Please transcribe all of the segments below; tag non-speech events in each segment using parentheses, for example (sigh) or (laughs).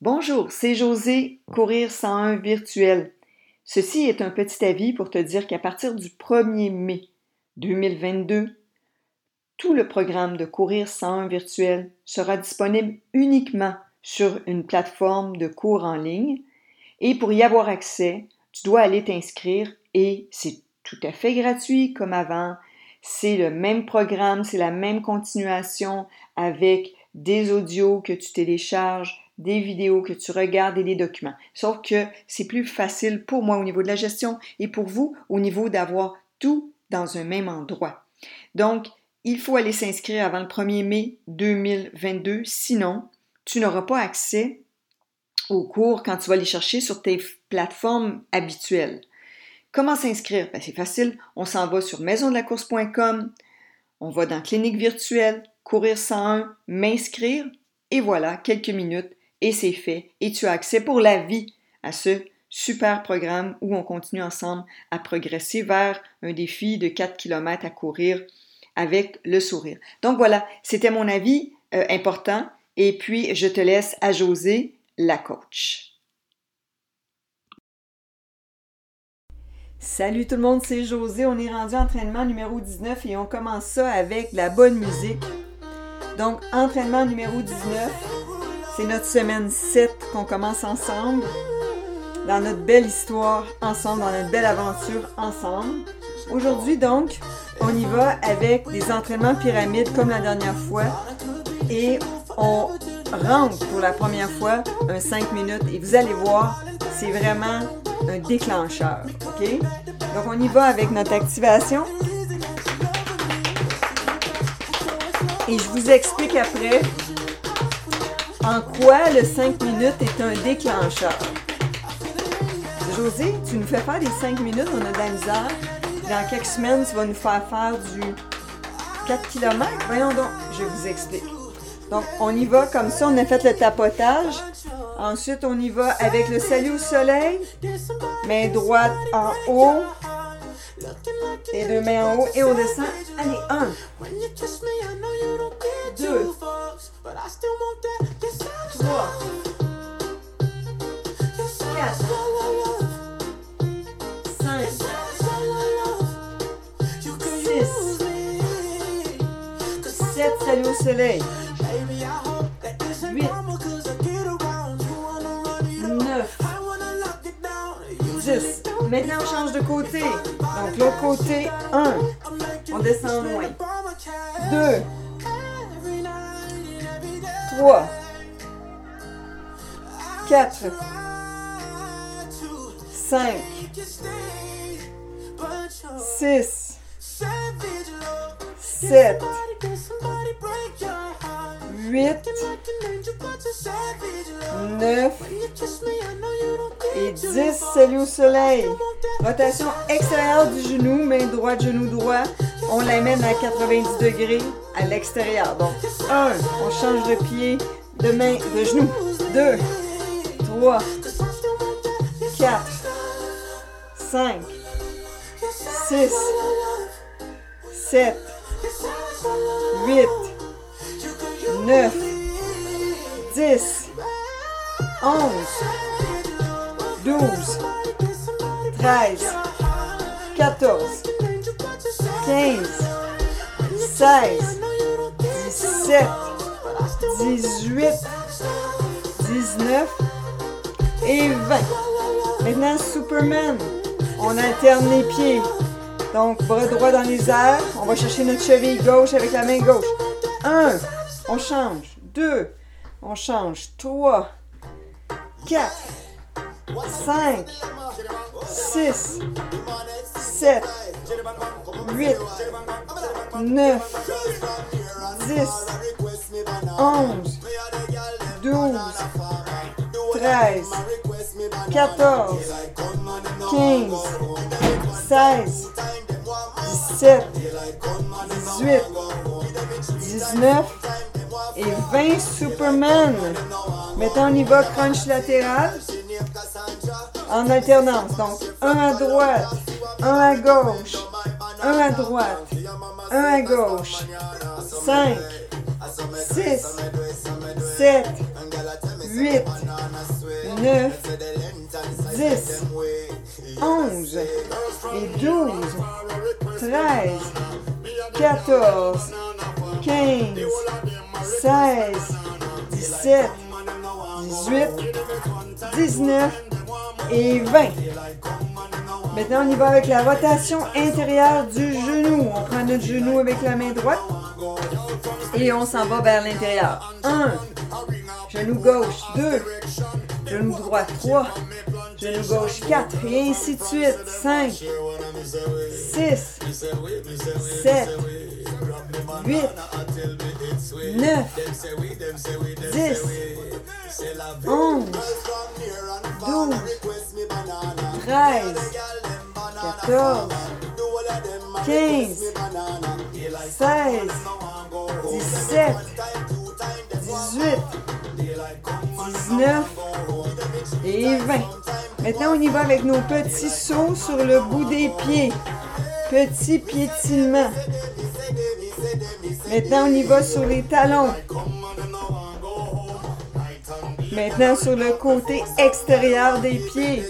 Bonjour, c'est José, Courir 101 virtuel. Ceci est un petit avis pour te dire qu'à partir du 1er mai 2022, tout le programme de Courir 101 virtuel sera disponible uniquement sur une plateforme de cours en ligne et pour y avoir accès, tu dois aller t'inscrire et c'est tout à fait gratuit comme avant. C'est le même programme, c'est la même continuation avec des audios que tu télécharges, des vidéos que tu regardes et des documents. Sauf que c'est plus facile pour moi au niveau de la gestion et pour vous au niveau d'avoir tout dans un même endroit. Donc, il faut aller s'inscrire avant le 1er mai 2022, sinon tu n'auras pas accès aux cours quand tu vas les chercher sur tes plateformes habituelles. Comment s'inscrire? Ben, c'est facile, on s'en va sur maisondelacourse.com, on va dans clinique virtuelle, courir 101, m'inscrire, et voilà, quelques minutes, et c'est fait, et tu as accès pour la vie à ce super programme où on continue ensemble à progresser vers un défi de 4 km à courir avec le sourire. Donc voilà, c'était mon avis euh, important, et puis je te laisse à José, la coach. Salut tout le monde, c'est José. On est rendu entraînement numéro 19 et on commence ça avec la bonne musique. Donc, entraînement numéro 19, c'est notre semaine 7 qu'on commence ensemble, dans notre belle histoire ensemble, dans notre belle aventure ensemble. Aujourd'hui, donc, on y va avec des entraînements pyramides comme la dernière fois et on rentre pour la première fois un 5 minutes et vous allez voir, c'est vraiment un déclencheur. OK? Donc, on y va avec notre activation. Et je vous explique après en quoi le 5 minutes est un déclencheur? José, tu nous fais faire des 5 minutes, on a de la misère. Dans quelques semaines, tu vas nous faire faire du 4 km. Voyons donc, je vous explique. Donc, on y va comme ça, on a fait le tapotage. Ensuite, on y va avec le salut au soleil. Main droite en haut. Les deux mains en haut et on descend. Allez, un. Deux. Trois. Quatre. Cinq. Six. Sept, salut au soleil. 8, 9, 10. Maintenant, on change de côté. Donc, l'autre côté, 1. On descend moins. 2, 3, 4, 5, 6, 7, 8, 9 et 10. Salut au soleil. Rotation extérieure du genou, main droite, genou droit. On l'amène à 90 degrés à l'extérieur. Donc, 1, on change de pied, de main, de genou. 2, 3, 4, 5, 6, 7, 8, 9, 10, 11, 12, 13, 14, 15, 16, 17, 18, 19 et 20. Maintenant, Superman. On alterne les pieds. Donc, bras droit dans les airs. On va chercher notre cheville gauche avec la main gauche. 1. On change. 2. On change. 3. 4. 5. 6. 7. 8. 9. 10. 11. 12. 13. 14. 15. 16. 17. 18. 19 et 20 Superman. Maintenant, on y crunch latéral en alternance. Donc, un à droite, un à gauche, un à droite, un à gauche. 5, 6, 7, 8, 8, 9, 10, 11 et 12, 13, 14, 15, 16, 17, 18, 19 et 20. Maintenant, on y va avec la rotation intérieure du genou. On prend notre genou avec la main droite et on s'en va vers l'intérieur. 1, genou gauche, 2, genou droit, 3, genou gauche, 4, et ainsi de suite. 5, 6, 7, 8, 9, 10, 11, 12, 13, 14, 15, 16, 17, 18, 19 et 20. Maintenant, on y va avec nos petits sauts sur le bout des pieds. Petit piétinement. Maintenant, on y va sur les talons. Maintenant, sur le côté extérieur des pieds.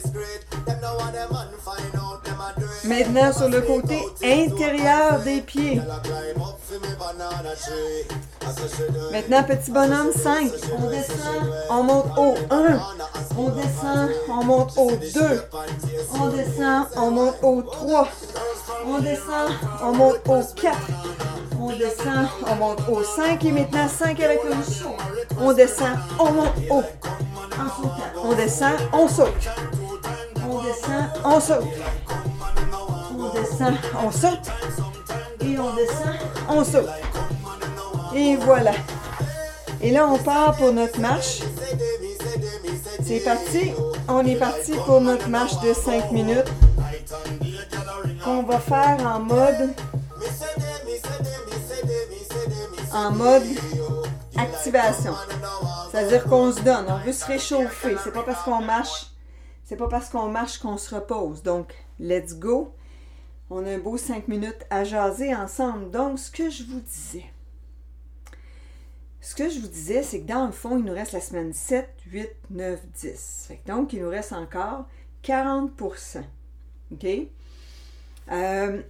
Maintenant, sur le côté intérieur des pieds. Maintenant, petit bonhomme, 5. On descend, on monte au 1. On descend, on monte au 2. On descend, on monte au 3. On descend, on monte au 4. On descend, on monte au 5. Et maintenant, 5 avec le saut. On descend, on monte haut. On descend, on saute. On descend, on saute. On descend, on saute. Et on descend, on saute. Et voilà. Et là, on part pour notre marche. C'est parti. On est parti pour notre marche de 5 minutes qu'on va faire en mode en mode activation. C'est-à-dire qu'on se donne, on veut se réchauffer. C'est pas parce qu'on marche, c'est pas parce qu'on marche qu'on se repose. Donc, let's go. On a un beau 5 minutes à jaser ensemble. Donc, ce que je vous disais. Ce que je vous disais, c'est que dans le fond, il nous reste la semaine 7, 8, 9, 10. donc, il nous reste encore 40% OK? Euh,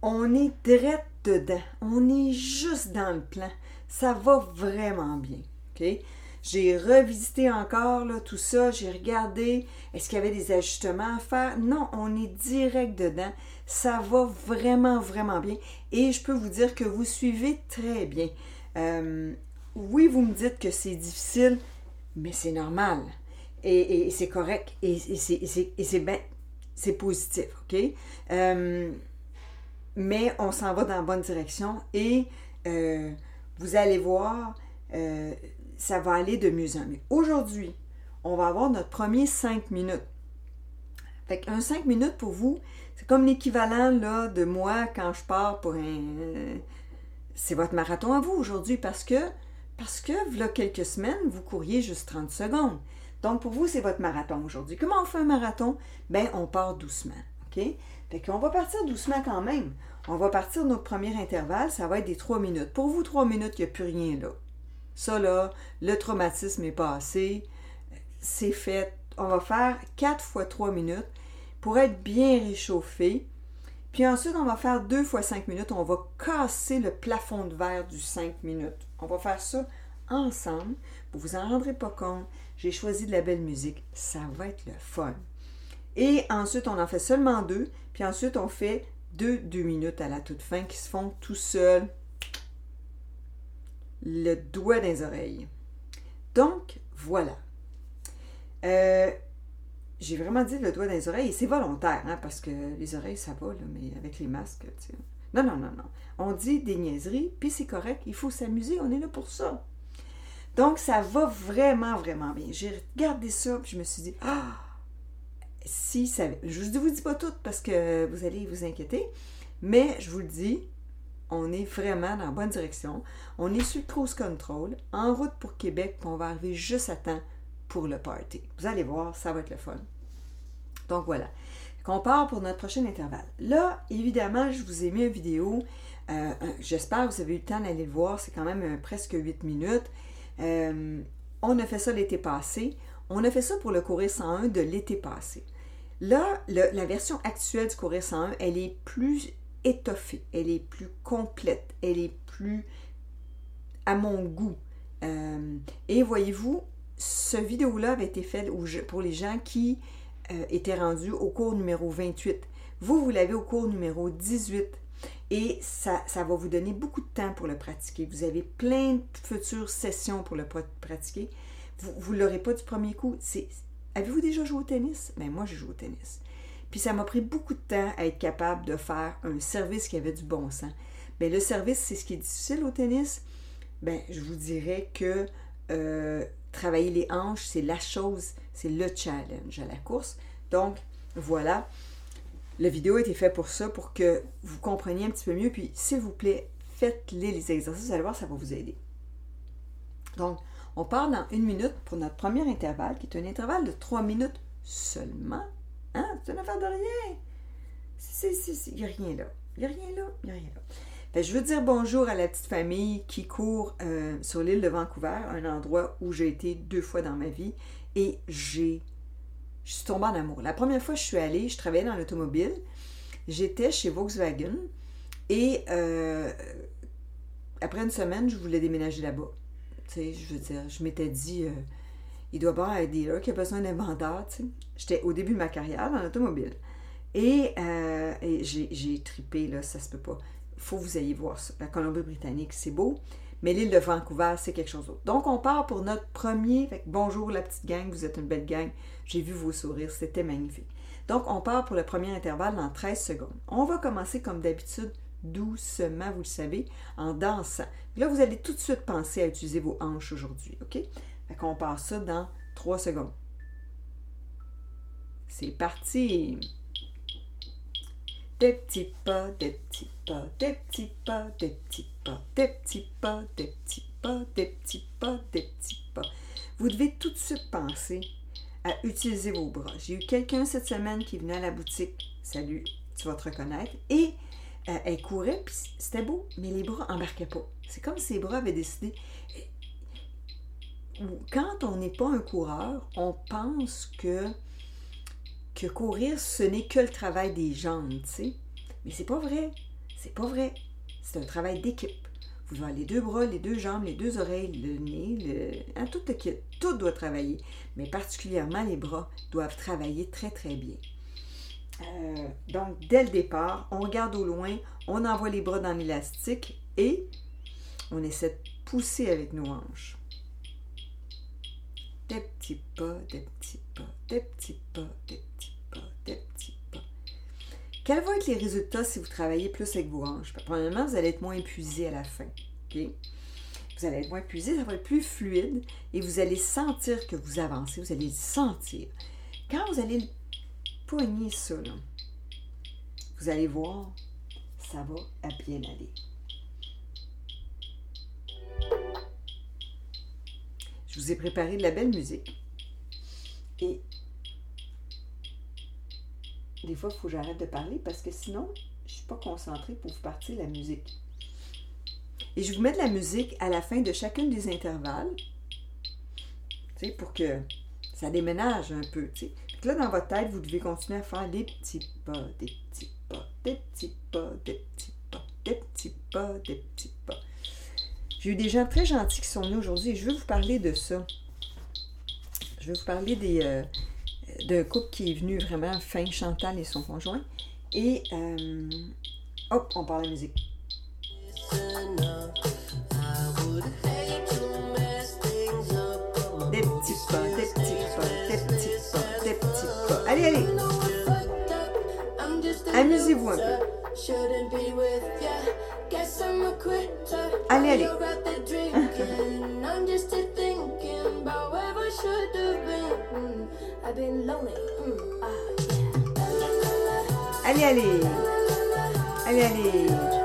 on est direct dedans. On est juste dans le plan. Ça va vraiment bien. OK? J'ai revisité encore tout ça, j'ai regardé, est-ce qu'il y avait des ajustements à faire? Non, on est direct dedans. Ça va vraiment, vraiment bien. Et je peux vous dire que vous suivez très bien. Euh, oui, vous me dites que c'est difficile, mais c'est normal. Et, c'est correct. Et, c'est bien. C'est positif, OK? Euh, mais on s'en va dans la bonne direction et euh, vous allez voir, ça va aller de mieux en mieux. Aujourd'hui, on va avoir notre premier 5 minutes. Fait qu'un 5 minutes pour vous, c'est comme l'équivalent de moi quand je pars pour un. C'est votre marathon à vous aujourd'hui parce que, parce que, là, quelques semaines, vous couriez juste 30 secondes. Donc, pour vous, c'est votre marathon aujourd'hui. Comment on fait un marathon? Ben, on part doucement. OK? Fait qu'on va partir doucement quand même. On va partir notre premier intervalle, ça va être des 3 minutes. Pour vous, 3 minutes, il n'y a plus rien là. Ça, là, le traumatisme est passé. C'est fait. On va faire 4 fois 3 minutes pour être bien réchauffé. Puis ensuite, on va faire 2 fois 5 minutes. On va casser le plafond de verre du 5 minutes. On va faire ça ensemble. Vous vous en rendrez pas compte. J'ai choisi de la belle musique. Ça va être le fun. Et ensuite, on en fait seulement deux. Puis ensuite, on fait deux 2 minutes à la toute fin qui se font tout seuls le doigt dans les oreilles. Donc, voilà. Euh, j'ai vraiment dit le doigt dans les oreilles, c'est volontaire, hein, parce que les oreilles, ça va, mais avec les masques, tu sais. Non, non, non, non. On dit des niaiseries, puis c'est correct, il faut s'amuser, on est là pour ça. Donc, ça va vraiment, vraiment bien. J'ai regardé ça, puis je me suis dit, ah, si ça... Je ne vous dis pas tout parce que vous allez vous inquiéter, mais je vous le dis, on est vraiment dans la bonne direction. On est sur le cruise control, en route pour Québec, puis on va arriver juste à temps pour le party. Vous allez voir, ça va être le fun. Donc voilà. On part pour notre prochain intervalle. Là, évidemment, je vous ai mis une vidéo. Euh, J'espère que vous avez eu le temps d'aller le voir. C'est quand même euh, presque 8 minutes. Euh, on a fait ça l'été passé. On a fait ça pour le courir 101 de l'été passé. Là, la version actuelle du courir 101, elle est plus étoffée, elle est plus complète, elle est plus à mon goût. Euh, et voyez-vous, ce vidéo-là avait été fait pour les gens qui euh, étaient rendus au cours numéro 28. Vous, vous l'avez au cours numéro 18. Et ça, va vous donner beaucoup de temps pour le pratiquer. Vous avez plein de futures sessions pour le pratiquer. Vous ne l'aurez pas du premier coup. Avez-vous déjà joué au tennis? Ben, moi, j'ai joué au tennis. Puis ça m'a pris beaucoup de temps à être capable de faire un service qui avait du bon sens. Mais le service, c'est ce qui est difficile au tennis. Ben, je vous dirais que euh, travailler les hanches, c'est la chose, c'est le challenge à la course. Donc, voilà. La vidéo a été faite pour ça, pour que vous compreniez un petit peu mieux. Puis, s'il vous plaît, faites-les les exercices. Vous allez voir, ça va vous aider. Donc, on part dans une minute pour notre premier intervalle, qui est un intervalle de trois minutes seulement. Hein? C'est une affaire de rien? Il n'y a rien là. Il n'y a rien là. Il a rien là. Ben, je veux dire bonjour à la petite famille qui court euh, sur l'île de Vancouver, un endroit où j'ai été deux fois dans ma vie et j'ai. Je suis tombée en amour. La première fois que je suis allée, je travaillais dans l'automobile. J'étais chez Volkswagen et euh, après une semaine, je voulais déménager là-bas. Tu sais, je veux dire, je m'étais dit, euh, il doit y avoir un dealer qui a besoin d'un vendeur. Tu sais. J'étais au début de ma carrière dans l'automobile. Et, et j'ai tripé, là, ça se peut pas faut que vous ayez voir ça. La Colombie-Britannique, c'est beau, mais l'île de Vancouver, c'est quelque chose d'autre. Donc, on part pour notre premier. bonjour la petite gang, vous êtes une belle gang. J'ai vu vos sourires, c'était magnifique. Donc, on part pour le premier intervalle dans 13 secondes. On va commencer comme d'habitude doucement, vous le savez, en dansant. Là, vous allez tout de suite penser à utiliser vos hanches aujourd'hui, OK? Fait qu'on part ça dans 3 secondes. C'est parti! Des petits pas, des petits pas, des petits pas, des petits pas, des petits pas, des petits pas, des petits pas, des petits pas. Vous devez tout de suite penser à utiliser vos bras. J'ai eu quelqu'un cette semaine qui venait à la boutique. Salut, tu vas te reconnaître. Et euh, elle courait, puis c'était beau, mais les bras embarquaient pas. C'est comme si ses bras avaient décidé. Quand on n'est pas un coureur, on pense que que courir, ce n'est que le travail des jambes, tu sais. Mais c'est pas vrai. C'est pas vrai. C'est un travail d'équipe. Vous avez les deux bras, les deux jambes, les deux oreilles, le nez, le... Hein, tout, tout doit travailler. Mais particulièrement les bras doivent travailler très très bien. Euh, donc, dès le départ, on regarde au loin, on envoie les bras dans l'élastique et on essaie de pousser avec nos hanches. Des petits pas, des petits pas, des petits pas, des petits pas, des petits pas. Quels vont être les résultats si vous travaillez plus avec vos hanches? Premièrement, vous allez être moins épuisé à la fin. Vous allez être moins épuisé, ça va être plus fluide et vous allez sentir que vous avancez, vous allez le sentir. Quand vous allez poigner ça, vous allez voir, ça va à bien aller. Je vous ai préparé de la belle musique. Et des fois, il faut que j'arrête de parler parce que sinon, je ne suis pas concentrée pour vous partir la musique. Et je vous mets de la musique à la fin de chacune des intervalles, pour que ça déménage un peu. Là, dans votre tête, vous devez continuer à faire des petits pas, des petits pas, des petits pas, des petits pas, des petits pas, des petits pas. J'ai eu des gens très gentils qui sont venus aujourd'hui et je veux vous parler de ça. Je veux vous parler des, euh, d'un couple qui est venu vraiment fin, Chantal et son conjoint. Et, euh, hop, on parle de musique. Des petits pas, des petits pas, des petits pas, des petits pas. Allez, allez! Amusez-vous un peu. Allez, allez. Allez, allez. Allez, allez.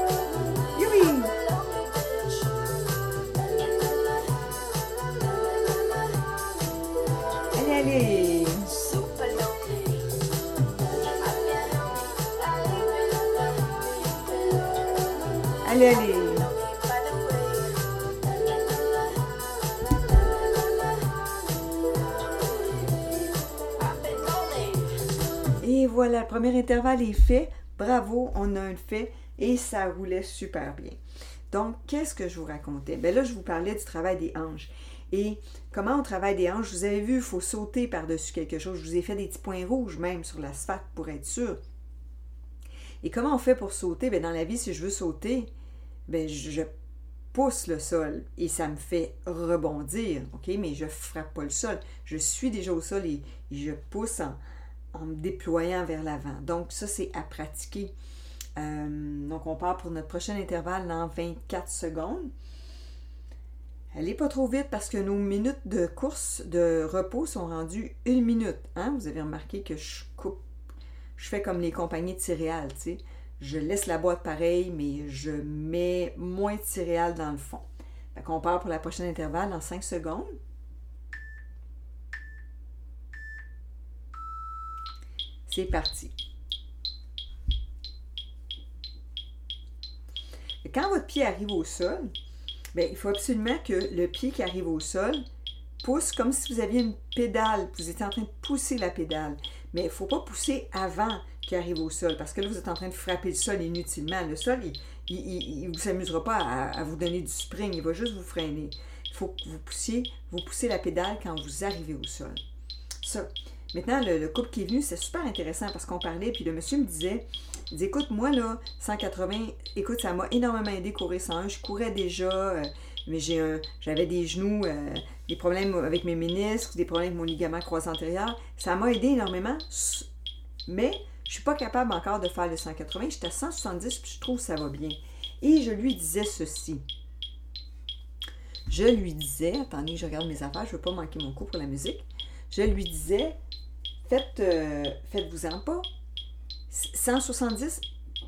Et voilà, le premier intervalle est fait. Bravo, on a un fait et ça roulait super bien. Donc, qu'est-ce que je vous racontais? Ben là, je vous parlais du travail des hanches. Et comment on travaille des hanches? Vous avez vu, il faut sauter par-dessus quelque chose. Je vous ai fait des petits points rouges même sur l'asphalte pour être sûr. Et comment on fait pour sauter? Bien, dans la vie, si je veux sauter, bien, je pousse le sol et ça me fait rebondir, OK? Mais je frappe pas le sol. Je suis déjà au sol et, je pousse en, en, me déployant vers l'avant. Donc, ça, c'est à pratiquer. Euh, donc, on part pour notre prochain intervalle dans 24 secondes. Allez pas trop vite parce que nos minutes de course, de repos sont rendues une minute. Hein? Vous avez remarqué que je coupe, je fais comme les compagnies de céréales, tu sais. Je laisse la boîte pareille, mais je mets moins de céréales dans le fond. Fait qu'on part pour la prochaine intervalle en 5 secondes. C'est parti. quand votre pied arrive au sol, bien, il faut absolument que le pied qui arrive au sol pousse comme si vous aviez une pédale. Vous étiez en train de pousser la pédale. Mais il ne faut pas pousser avant arrive au sol, parce que là, vous êtes en train de frapper le sol inutilement. Le sol, il ne vous amusera pas à, vous donner du spring, il va juste vous freiner. Il faut que vous poussiez, vous poussez la pédale quand vous arrivez au sol. Ça. Maintenant, le, couple qui est venu, c'est super intéressant parce qu'on parlait, puis le monsieur me disait, écoute, moi, là, 180, écoute, ça m'a énormément aidé courir 101. Je courais déjà, euh, mais j'avais des genoux, euh, des problèmes avec mes ménisques, des problèmes avec mon ligament croisé antérieur. Ça m'a aidé énormément, mais je suis pas capable encore de faire le 180. J'étais à 170, puis je trouve que ça va bien. Et je lui disais ceci. Je lui disais, attendez, je regarde mes affaires, je veux pas manquer mon coup pour la musique. Je lui disais, faites, euh, faites-vous-en pas. 170,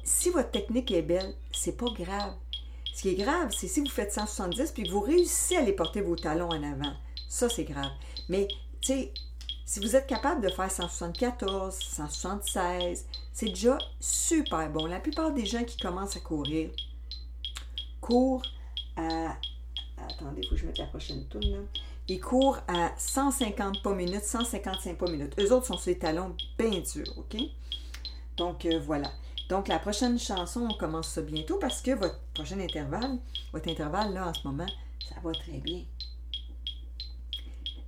si votre technique est belle, c'est pas grave. Ce qui est grave, c'est si vous faites 170 puis vous réussissez à aller porter vos talons en avant. Ça, c'est grave. Mais, tu sais, si vous êtes capable de faire 174, 176, c'est déjà super bon. La plupart des gens qui commencent à courir courent à. Attendez, il faut que je mette la prochaine tourne là. Ils courent à 150 pas minutes, 155 pas minutes. Eux autres sont sur les talons bien durs, OK? Donc, euh, voilà. Donc, la prochaine chanson, on commence ça bientôt parce que votre prochain intervalle, votre intervalle, là, en ce moment, ça va très bien.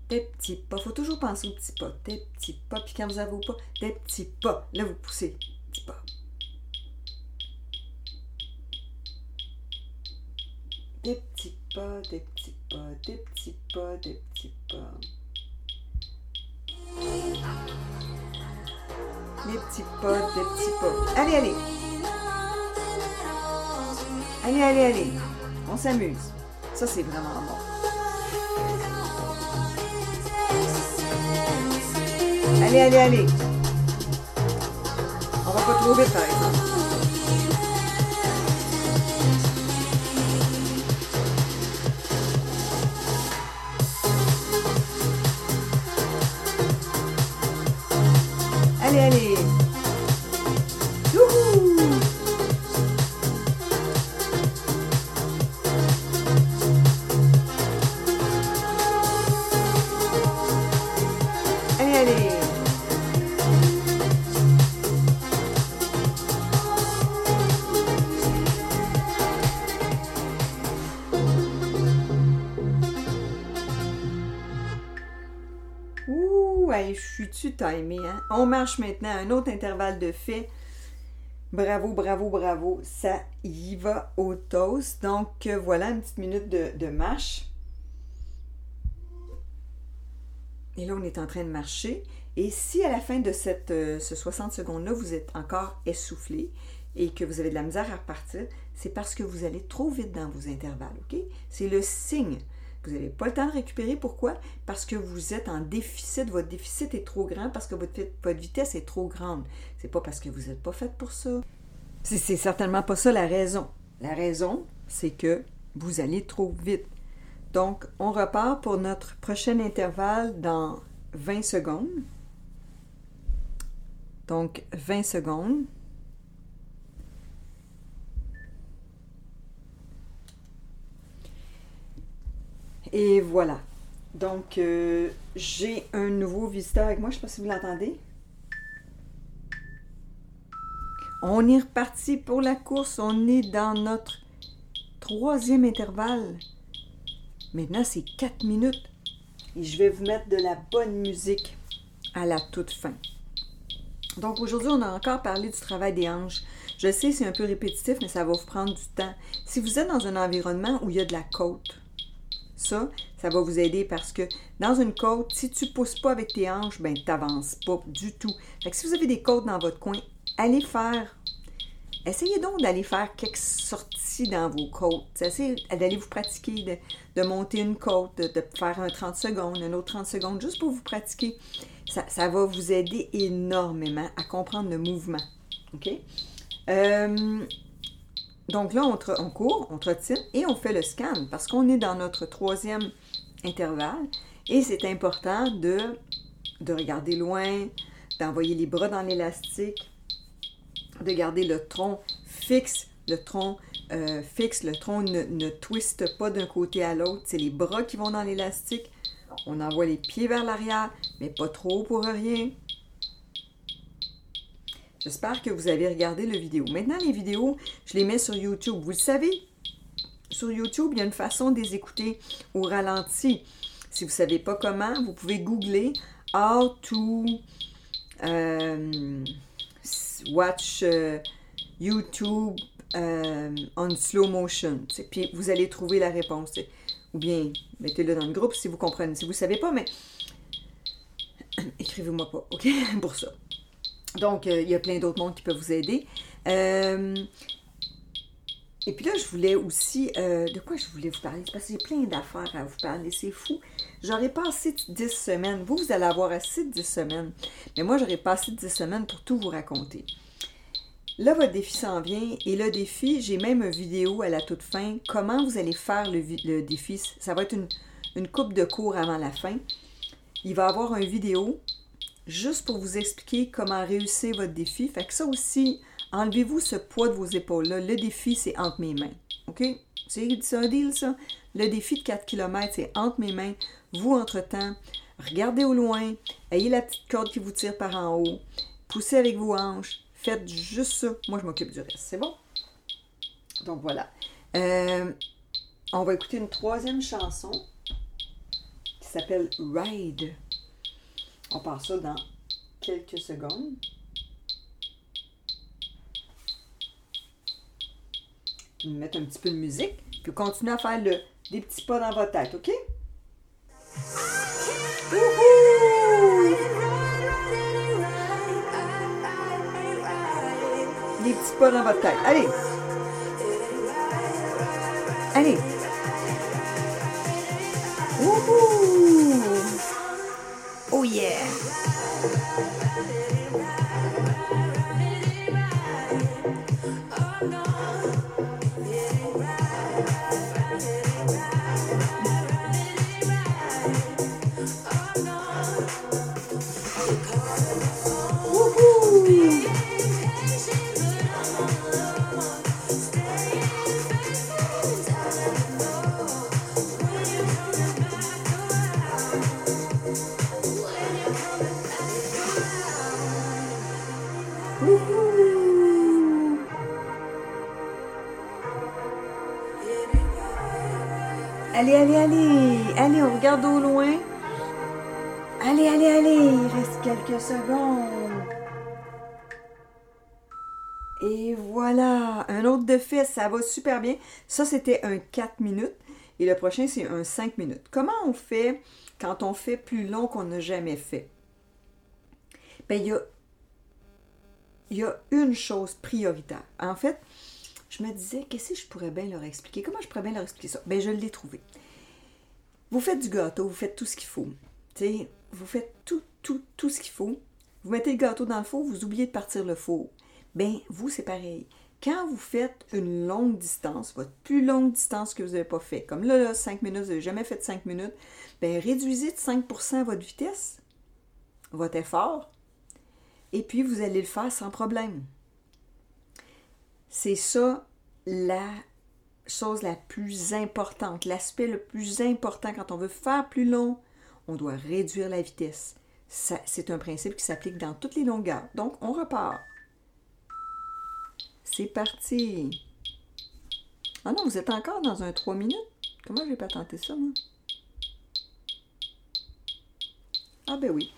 Des petits pas. Faut toujours penser aux petits pas. Des petits pas. Puis quand vous avez pas, des petits pas. Là, vous poussez. Petits pas. Des petits pas, des petits pas, des petits pas, des petits pas. Des petits pas, des petits pas. Allez, allez. Allez, allez, allez. On s'amuse. Ça, c'est vraiment bon. Allez, allez, allez. On va pas trop vite, par exemple. allez. Allez, suis-tu timé, hein? On marche maintenant un autre intervalle de fait. Bravo, bravo, bravo. Ça y va au toast. Donc, euh, voilà une petite minute de, marche. Et là, on est en train de marcher. Et si à la fin de cette, euh, ce 60 secondes-là, vous êtes encore essoufflé et que vous avez de la misère à repartir, c'est parce que vous allez trop vite dans vos intervalles, OK? C'est le signe vous n'avez pas le temps de récupérer. Pourquoi? Parce que vous êtes en déficit. Votre déficit est trop grand parce que votre, vitesse est trop grande. C'est pas parce que vous n'êtes pas fait pour ça. C'est certainement pas ça la raison. La raison, c'est que vous allez trop vite. Donc, on repart pour notre prochain intervalle dans 20 secondes. Donc, 20 secondes. Et voilà. Donc, euh, j'ai un nouveau visiteur avec moi. Je ne sais pas si vous l'entendez. On est reparti pour la course. On est dans notre troisième intervalle. Maintenant, c'est 4 minutes. Et je vais vous mettre de la bonne musique à la toute fin. Donc aujourd'hui, on a encore parlé du travail des hanches. Je sais, c'est un peu répétitif, mais ça va vous prendre du temps. Si vous êtes dans un environnement où il y a de la côte, ça, ça va vous aider parce que dans une côte, si tu ne pousses pas avec tes hanches, ben tu n'avances pas du tout. Fait si vous avez des côtes dans votre coin, allez faire. Essayez donc d'aller faire quelques sorties dans vos côtes. Essayez d'aller vous pratiquer, de, monter une côte, de, faire un 30 secondes, un autre 30 secondes, juste pour vous pratiquer. Ça, ça va vous aider énormément à comprendre le mouvement. OK? Euh, donc là, on, court, on trottine et on fait le scan parce qu'on est dans notre troisième intervalle et c'est important de, de regarder loin, d'envoyer les bras dans l'élastique, de garder le tronc fixe, le tronc euh, fixe, le tronc ne twiste pas d'un côté à l'autre, c'est les bras qui vont dans l'élastique. On envoie les pieds vers l'arrière, mais pas trop pour rien. J'espère que vous avez regardé la vidéo. Maintenant, les vidéos, je les mets sur YouTube. Vous le savez, sur YouTube, il y a une façon de les écouter au ralenti. Si vous ne savez pas comment, vous pouvez googler How to euh, watch euh, YouTube euh, on slow motion. Puis vous allez trouver la réponse. Ou bien mettez-le dans le groupe si vous comprenez. Si vous ne savez pas, mais (clears throat) écrivez-moi pas, OK? (laughs) Pour ça. Donc, euh, il y a plein d'autres mondes qui peuvent vous aider. Euh, et puis là, je voulais aussi. Euh, de quoi je voulais vous parler? Parce que j'ai plein d'affaires à vous parler. C'est fou. J'aurais passé 10 semaines. Vous, vous allez avoir assez de 10 semaines. Mais moi, j'aurais passé 10 semaines pour tout vous raconter. Là, votre défi s'en vient. Et le défi, j'ai même une vidéo à la toute fin. Comment vous allez faire le, défi? Ça va être une, une coupe de cours avant la fin. Il va y avoir une vidéo juste pour vous expliquer comment réussir votre défi. Fait que ça aussi, enlevez-vous ce poids de vos épaules-là. Le défi, c'est entre mes mains. OK? C'est un deal, ça. Le défi de 4 km, c'est entre mes mains. Vous, entre-temps, regardez au loin, ayez la petite corde qui vous tire par en haut, poussez avec vos hanches, faites juste ça. Moi, je m'occupe du reste. C'est bon? Donc, voilà. Euh, on va écouter une troisième chanson qui s'appelle Ride. On part ça dans quelques secondes. Mettre un petit peu de musique, puis continuer à faire le, des petits pas dans votre tête, OK? Les petits pas dans votre tête. Allez! Allez! Allez, regarde au loin. Allez, allez, allez. Il reste quelques secondes. Et voilà. Un autre de fait, ça va super bien. Ça, c'était un 4 minutes. Et le prochain, c'est un 5 minutes. Comment on fait quand on fait plus long qu'on n'a jamais fait? Bien, il y a, une chose prioritaire. En fait, je me disais, qu'est-ce que je pourrais bien leur expliquer? Comment je pourrais bien leur expliquer ça? Bien, je l'ai trouvé. Vous faites du gâteau, vous faites tout ce qu'il faut. sais, vous faites tout, tout, tout ce qu'il faut. Vous mettez le gâteau dans le four, vous oubliez de partir le four. Bien, vous, c'est pareil. Quand vous faites une longue distance, votre plus longue distance que vous n'avez pas fait, comme là, là 5 minutes, vous n'avez jamais fait 5 minutes, bien, réduisez de 5% votre vitesse, votre effort, et puis vous allez le faire sans problème. C'est ça la chose la plus importante, l'aspect le plus important quand on veut faire plus long, on doit réduire la vitesse. C'est un principe qui s'applique dans toutes les longueurs. Donc, on repart. c'est parti. Ah non, vous êtes encore dans un 3 minutes? Comment j'ai pas tenté ça, moi? Ah ben oui.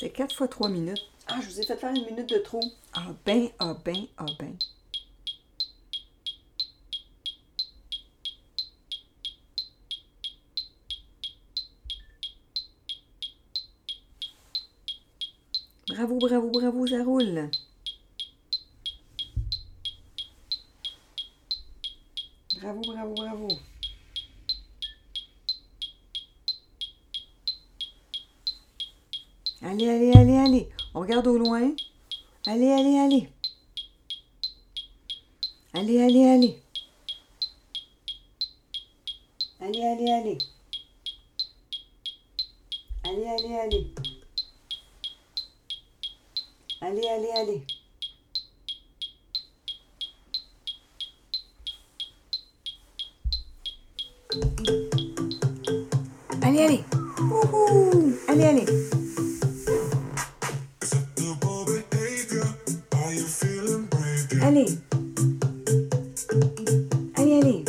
C'est 4 fois 3 minutes. Ah, je vous ai fait faire une minute de trop. Ah ben, ah ben, ah ben. Bravo, bravo, bravo, ça roule. Bravo, bravo, bravo. Allez, allez, allez, allez. On regarde au loin. Allez, allez, allez. Allez, allez, allez. Allez, allez, allez. Allez, allez, allez. Allez, allez, allez. Allez, allez. Allez, allez. Allez. Allez, allez.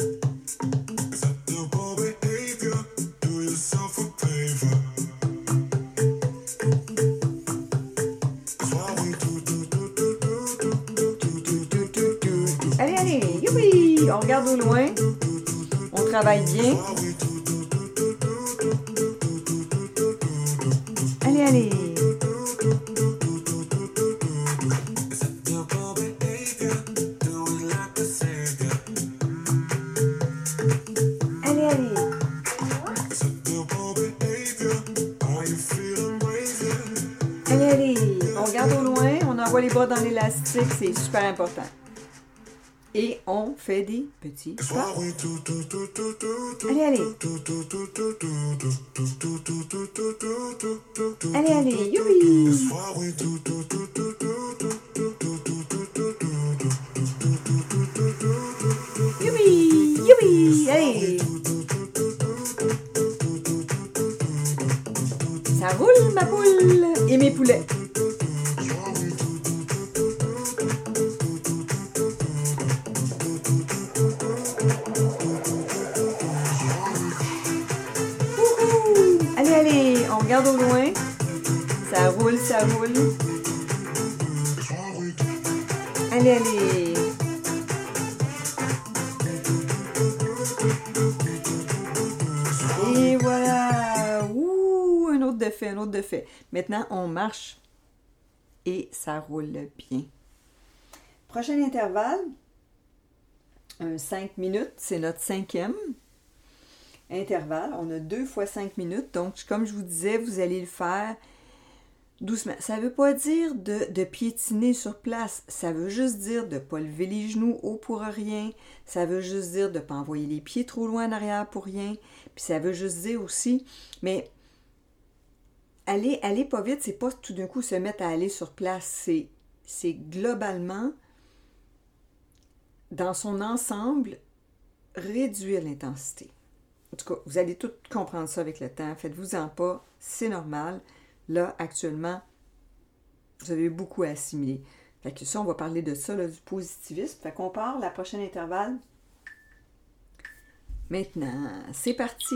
Allez, allez. Youpi. On regarde au loin. On travaille bien. C'est super important. Et on fait des petits pas. Allez, allez. Allez, allez. Youpi. Youpi. Youpi. Allez. Ça roule, ma poule. Et mes poulets. Regarde au loin. Ça roule, ça roule. Allez, allez. Et voilà. Ouh, un autre défait, un autre défait. Maintenant, on marche et ça roule bien. Prochain intervalle, un 5 minutes, c'est notre cinquième intervalle. On a deux fois 5 minutes. Donc, comme je vous disais, vous allez le faire doucement. Ça ne veut pas dire de, piétiner sur place. Ça veut juste dire de ne pas lever les genoux haut pour rien. Ça veut juste dire de ne pas envoyer les pieds trop loin en arrière pour rien. Puis ça veut juste dire aussi, mais aller, aller pas vite, c'est pas tout d'un coup se mettre à aller sur place. C'est globalement, dans son ensemble, réduire l'intensité. Vous allez tout comprendre ça avec le temps. Faites-vous-en pas, c'est normal. Là, actuellement, vous avez beaucoup à assimiler. Fait que ça, on va parler de ça, là, du positivisme. Fait qu'on part la prochaine intervalle. Maintenant, c'est parti!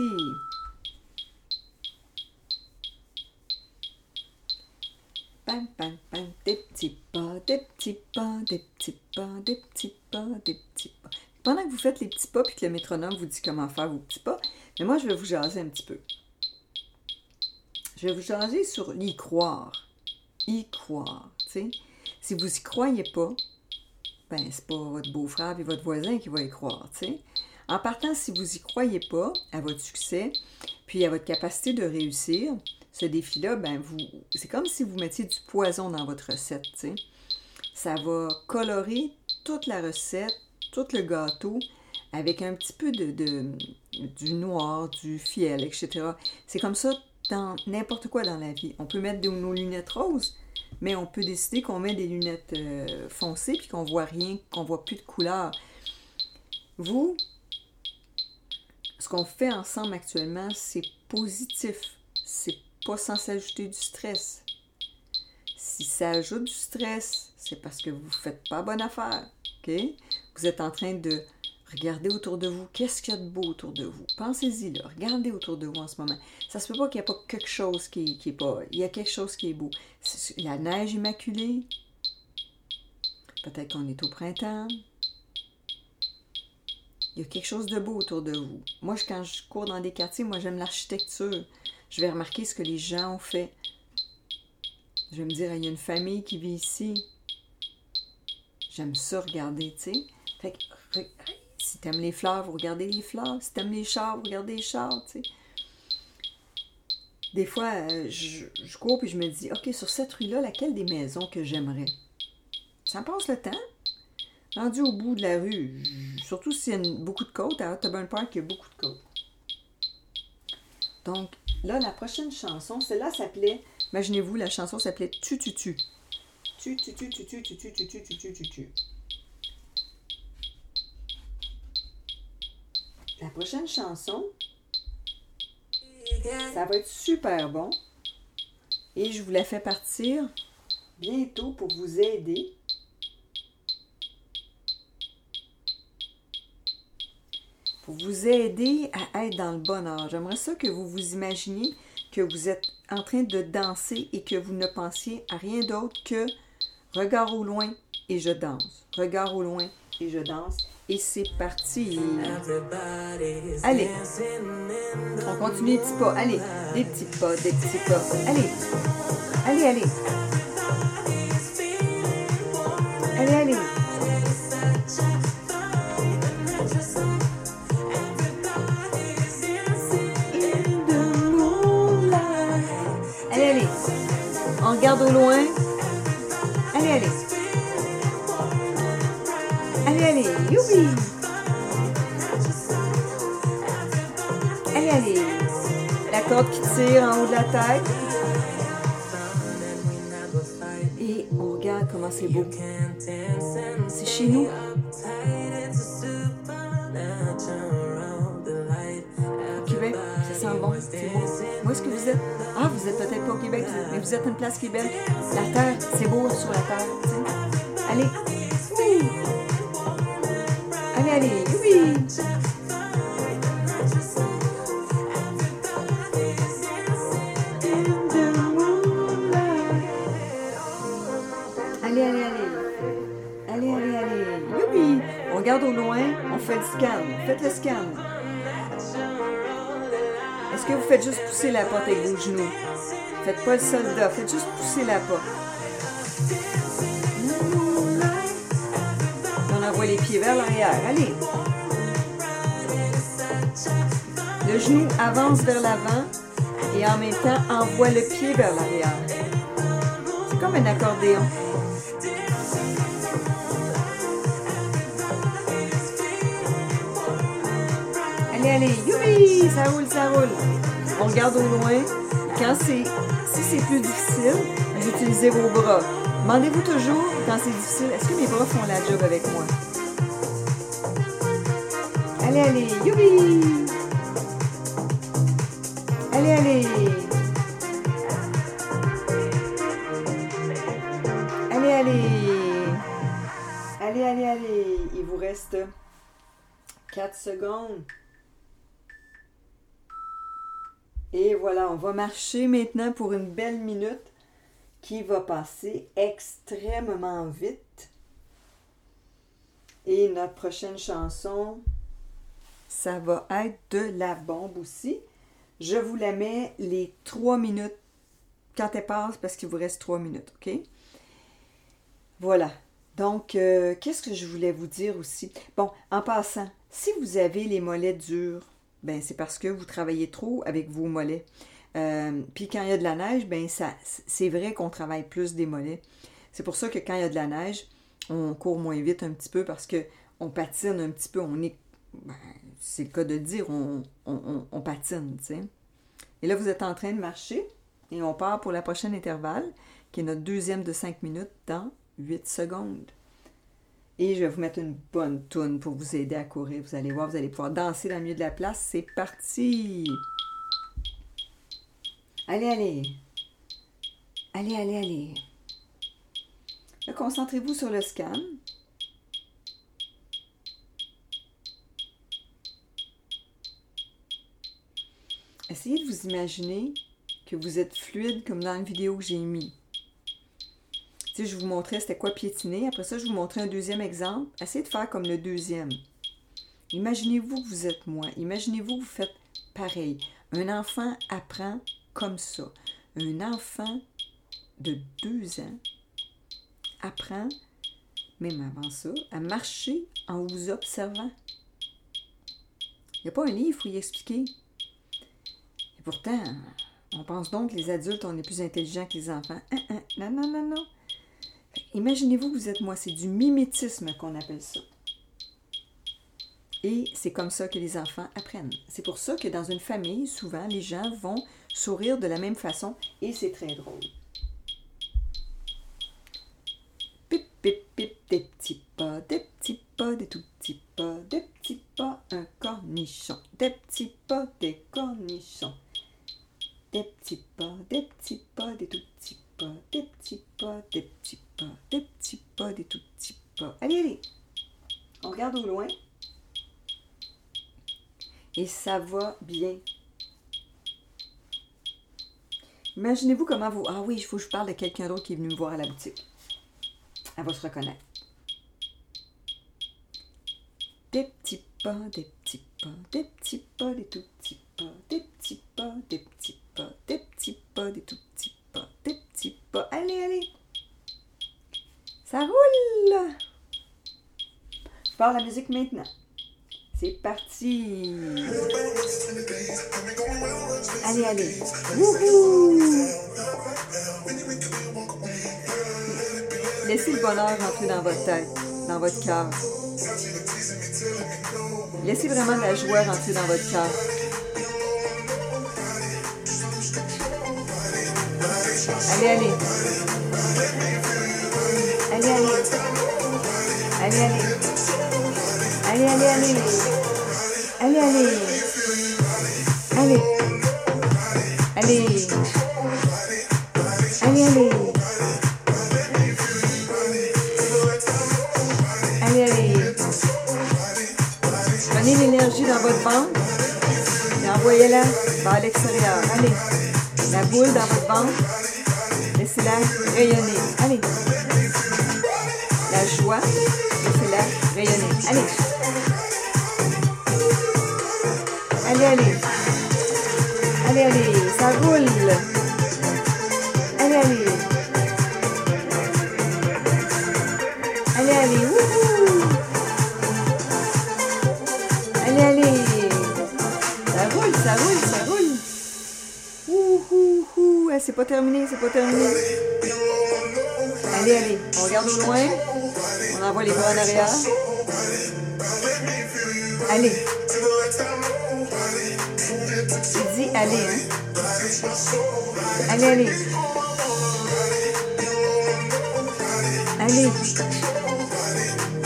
Des petits pas, des petits pas, des petits pas, des petits pas, des petits pas. Pendant que vous faites les petits pas puis que le métronome vous dit comment faire vos petits pas, mais moi, je vais vous jaser un petit peu. Je vais vous jaser sur y croire. Y croire. Si vous y croyez pas, ben, c'est pas votre beau-frère et votre voisin qui va y croire. En partant, si vous y croyez pas à votre succès, puis à votre capacité de réussir, ce défi-là, ben vous, c'est comme si vous mettiez du poison dans votre recette. Ça va colorer toute la recette, tout le gâteau, avec un petit peu de, du noir, du fiel, etc. C'est comme ça dans n'importe quoi dans la vie. On peut mettre nos lunettes roses, mais on peut décider qu'on met des lunettes euh, foncées puis qu'on voit rien, qu'on voit plus de couleur. Vous, ce qu'on fait ensemble actuellement, c'est positif. C'est pas sans s'ajouter du stress. Si ça ajoute du stress, c'est parce que vous ne faites pas bonne affaire. OK? Vous êtes en train de regarder autour de vous. Qu'est-ce qu'il y a de beau autour de vous? Pensez-y, là. Regardez autour de vous en ce moment. Ça se peut pas qu'il n'y ait pas quelque chose qui, qui est pas. Il y a quelque chose qui est beau. La neige immaculée. Peut-être qu'on est au printemps. Il y a quelque chose de beau autour de vous. Moi, quand je cours dans des quartiers, moi, j'aime l'architecture. Je vais remarquer ce que les gens ont fait. Je vais me dire, il y a une famille qui vit ici. J'aime ça regarder, tu sais. Si t'aimes les fleurs, vous regardez les fleurs. Si t'aimes les chars, vous regardez les chars, tu sais. Des fois, euh, je, je, cours puis je me dis, OK, sur cette rue-là, laquelle des maisons que j'aimerais? Ça passe le temps. Rendu au bout de la rue, surtout s'il y a beaucoup de côtes, à Otterburn Park, il y a beaucoup de côtes. Donc, là, la prochaine chanson, celle-là s'appelait, imaginez-vous, la chanson s'appelait Tu Tu Tu. Tu Tu Tu Tu Tu Tu Tu Tu Tu Tu Tu Tu Tu. La prochaine chanson, ça va être super bon. Et je vous la fais partir bientôt pour vous aider pour vous aider à être dans le bonheur. J'aimerais ça que vous vous imaginiez que vous êtes en train de danser et que vous ne pensiez à rien d'autre que regard au loin et je danse. Regard au loin et je danse. Et c'est parti. Allez. On continue les petits pas. Allez. Des petits pas, des petits pas. Allez. Allez, allez. Allez, allez. On regarde au loin. Allez, allez. Allez, Allez, allez. La corde qui tire en haut de la tête. Et on regarde comment c'est beau. C'est chez nous. Québec, ça sent bon. Où est-ce que vous êtes? Ah, vous êtes peut-être pas au Québec, mais vous êtes une place qui belle. La terre, c'est beau sur la terre. Allez. Allez, allez. Allez, allez, allez. Allez, allez. On regarde au loin, on fait le scan. Faites le scan. Est-ce que vous faites juste pousser la porte avec vos genoux? Faites pas le soldat, faites juste pousser la porte. Les pieds vers l'arrière. Allez. Le genou avance vers l'avant et en même temps envoie le pied vers l'arrière. C'est comme un accordéon. Allez, allez, youpi, ça roule, ça roule. On regarde au loin. Quand c'est, si c'est plus difficile, vous utilisez vos bras. Demandez-vous toujours, quand c'est difficile, est-ce que mes bras font la job avec moi? Allez, allez! Allez, allez! Allez, allez! Allez, allez, allez! Il vous reste 4 secondes. Et voilà, on va marcher maintenant pour une belle minute qui va passer extrêmement vite. Et notre prochaine chanson, ça va être de la bombe aussi. Je vous la mets les trois minutes quand elle passe parce qu'il vous reste trois minutes, OK? Voilà. Donc, euh, qu'est-ce que je voulais vous dire aussi? Bon, en passant, si vous avez les mollets durs, ben c'est parce que vous travaillez trop avec vos mollets. Euh, puis quand il y a de la neige, ben ça, c'est vrai qu'on travaille plus des mollets. C'est pour ça que quand il y a de la neige, on court moins vite un petit peu parce que on patine un petit peu. On est, ben, c'est le cas de dire, on, patine, tu sais. Et là, vous êtes en train de marcher et on part pour la prochaine intervalle, qui est notre deuxième de 5 minutes dans 8 secondes. Et je vais vous mettre une bonne toune pour vous aider à courir. Vous allez voir, vous allez pouvoir danser dans le milieu de la place. C'est parti! Allez, allez! Allez, allez, allez! Concentrez-vous sur le scan. Essayez de vous imaginer que vous êtes fluide comme dans la vidéo que j'ai mis. Si je vous montrais c'était quoi piétiner. Après ça, je vous montrais un deuxième exemple. Essayez de faire comme le deuxième. Imaginez-vous que vous êtes moi. Imaginez-vous que vous faites pareil. Un enfant apprend comme ça. Un enfant de deux ans apprend, même avant ça, à marcher en vous observant. Il n'y a pas un livre pour y expliquer. Pourtant, on pense donc que les adultes, on est plus intelligents que les enfants. Hein, hein, non, non, non, non. Imaginez-vous que vous êtes moi, c'est du mimétisme qu'on appelle ça. Et c'est comme ça que les enfants apprennent. C'est pour ça que dans une famille, souvent, les gens vont sourire de la même façon et c'est très drôle. Pip, pip, des petits pas, des petits pas, des tout petits pas, des petits pas, un cornichon, des petits pas, des cornichons. Des petits pas, des petits pas, des tout petits pas, des petits pas, des petits pas, des petits pas, des tout petits pas. Allez, allez. On regarde au loin. Et ça va bien. Imaginez-vous comment vous... Ah oui, il faut que je parle de quelqu'un d'autre qui est venu me voir à la boutique. Elle va se reconnaître. Des petits pas, des petits pas, des petits pas, des tout petits pas, des petits pas, des petits pas, pas, des tout petits pas, des petits pas. Allez, allez. Ça roule. Je pars la musique maintenant. C'est parti. Allez, allez. Wouhou. Laissez le bonheur rentrer dans votre tête, dans votre cœur. Laissez vraiment la joie rentrer dans votre cœur. Allez, allez. Allez, allez. Allez, allez. Allez, allez, allez. Allez, allez. Allez. Allez. Allez, allez. dans votre ventre et envoyez-la vers l'extérieur. Allez. La boule dans votre ventre, rayonner. Allez. La joie, laissez-la rayonner. Allez. Allez, allez. Allez, allez. Ça roule. Allez, allez. Allez, allez. c'est pas terminé, c'est pas terminé. Allez, allez, on regarde au loin. On envoie les bras en arrière. Allez. Il dit allez, hein? Allez, allez. Allez.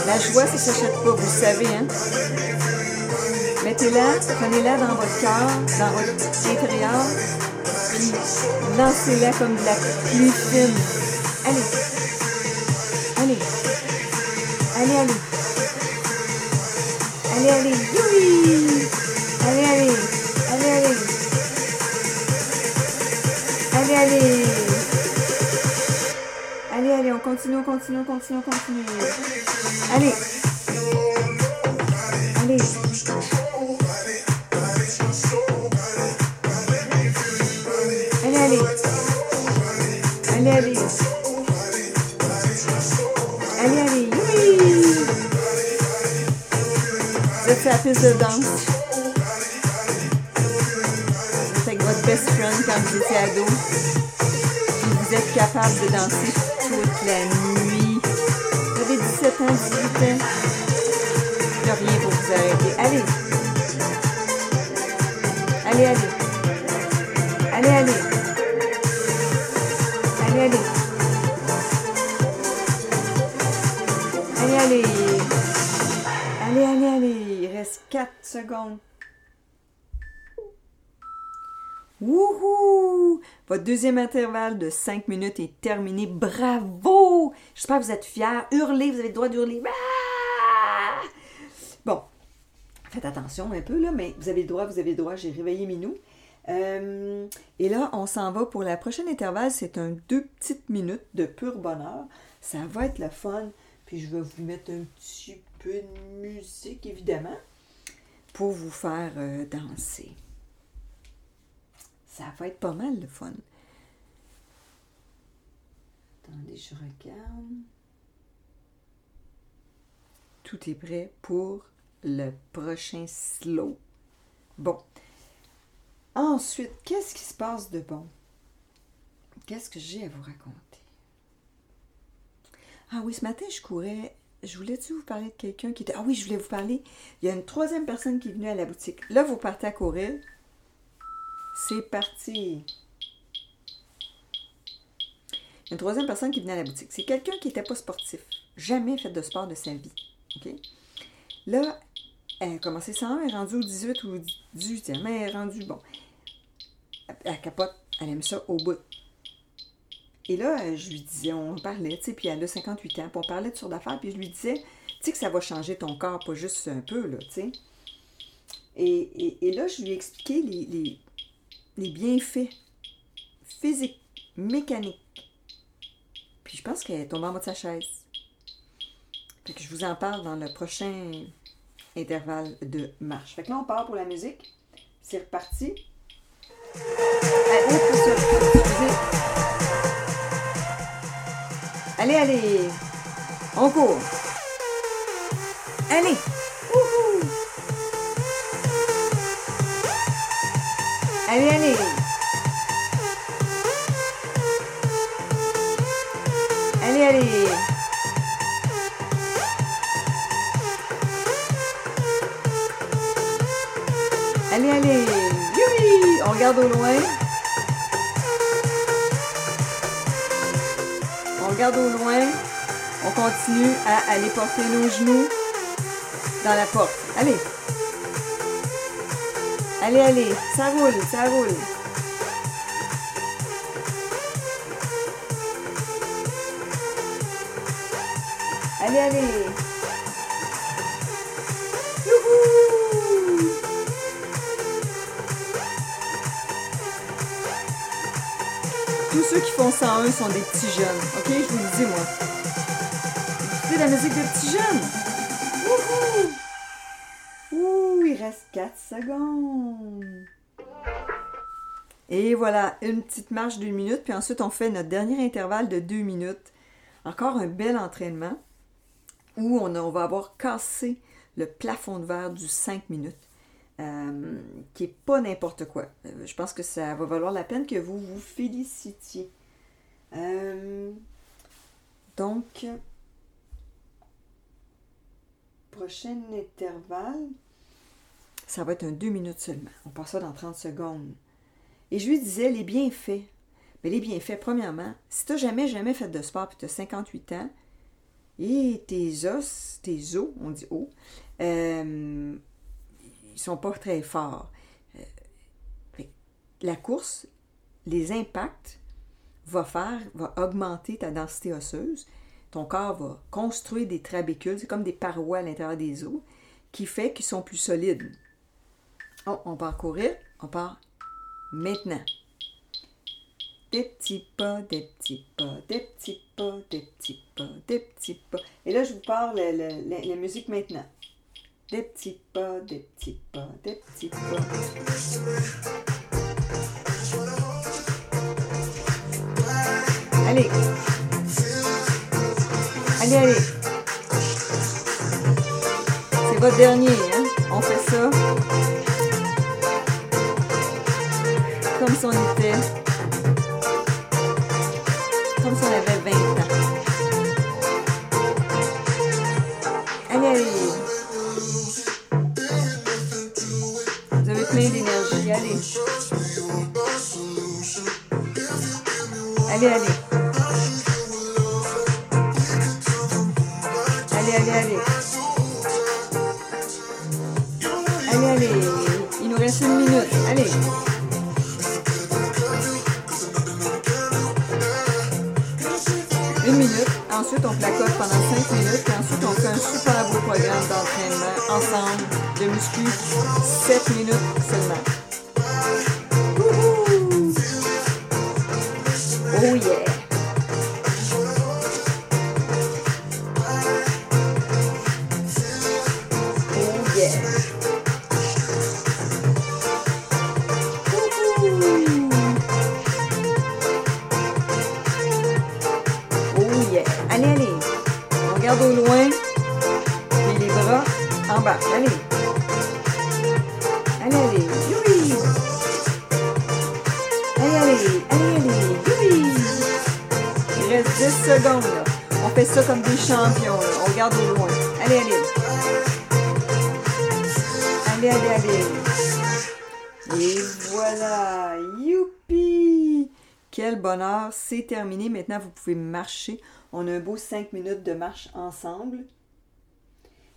La joie, ça s'achète pas, vous le savez, hein? Mettez-la, prenez-la dans votre cœur, dans votre intérieur lancez-la comme de la pluie fine. Allez. Allez, allez. Allez. Oui. Allez, allez. Allez, allez. Allez, allez. Allez, allez, on continue, on continue, on continue, on continue. Allez. Piste de danse. Avec votre best friend quand vous étiez ado. vous êtes capable de danser toute la nuit. Vous avez 17 ans, 18 ans. Reste 4 secondes. Wouhou! Votre deuxième intervalle de 5 minutes est terminé. Bravo! J'espère que vous êtes fiers. Hurlez, vous avez le droit d'hurler. Ah! Bon, faites attention un peu, là, mais vous avez le droit, vous avez le droit. J'ai réveillé Minou. Euh, et là, on s'en va pour la prochaine intervalle. C'est un deux petites minutes de pur bonheur. Ça va être le fun. Puis je vais vous mettre un petit peu de musique, évidemment, pour vous faire euh, danser. Ça va être pas mal le fun. Attendez, je regarde. Tout est prêt pour le prochain slow. Bon. Ensuite, qu'est-ce qui se passe de bon? Qu'est-ce que j'ai à vous raconter? Ah oui, ce matin, je courais. Je voulais-tu vous parler de quelqu'un qui était. Ah oui, je voulais vous parler. Il y a une troisième personne qui est venue à la boutique. Là, vous partez à courir. C'est parti. Une troisième personne qui venait à la boutique. C'est quelqu'un qui n'était pas sportif. Jamais fait de sport de sa vie. Là, elle a commencé 101, elle est rendue au 18 ou 18e, mais elle est rendue, bon. Elle capote, elle aime ça au bout. Et là, je lui disais, on parlait, tu sais, puis elle a 58 ans, puis on parlait de sur d'affaires, puis je lui disais, tu sais que ça va changer ton corps, pas juste un peu, là, tu sais. Et, là, je lui ai expliqué les, les bienfaits physiques, mécaniques. Puis je pense qu'elle est tombée en bas de sa chaise. Fait que je vous en parle dans le prochain intervalle de marche. Fait que là, on part pour la musique. C'est reparti. Allez. On court. Allez. Allez, allez. Allez, allez. Allez, allez. Oui, on regarde au loin. Regarde au loin. On continue à aller porter nos genoux dans la porte. Allez. Allez, allez, ça roule, ça roule. Allez, allez. Tous ceux qui font 101 sont des petits jeunes. Ok, je vous le dis, moi. C'est la musique des petits jeunes? Wouhou! il reste 4 secondes. Et voilà, une petite marche d'une minute, puis ensuite on fait notre dernier intervalle de 2 minutes. Encore un bel entraînement où on, va avoir cassé le plafond de verre du 5 minutes, euh, qui n'est pas n'importe quoi. Euh, je pense que ça va valoir la peine que vous vous félicitiez. Euh, donc, prochain intervalle, ça va être un deux minutes seulement. On passe ça dans 30 secondes. Et je lui disais les bienfaits. Mais les bienfaits, premièrement, si tu n'as jamais, jamais fait de sport et tu as 58 ans, et tes os, tes os, on dit os, euh, ils sont pas très forts. Euh, la course, les impacts, va faire, va augmenter ta densité osseuse. Ton corps va construire des trabécules, c'est comme des parois à l'intérieur des os, qui fait qu'ils sont plus solides. Oh, on part courir. On part maintenant. Des petits pas, des petits pas, des petits pas, des petits pas, des petits pas. Et là, je vous parle la, musique maintenant. Des petits pas, des petits pas, des petits pas. Allez. Allez, allez. C'est votre dernier, hein? On fait ça. comme si on était. Comme si on avait 20 ans. Allez, allez. Vous avez plein d'énergie. Allez. Allez, allez. Allez, allez, allez. Allez. Il nous reste une minute. Allez. Une minute. Ensuite, on placote pendant cinq minutes. Puis ensuite, on fait un super beau programme d'entraînement ensemble de muscu. Sept minutes seulement. Ça comme des champions. On regarde au loin. Allez, allez! Allez, allez, allez! Et voilà! Youpi! Quel bonheur! C'est terminé. Maintenant, vous pouvez marcher. On a un beau 5 minutes de marche ensemble.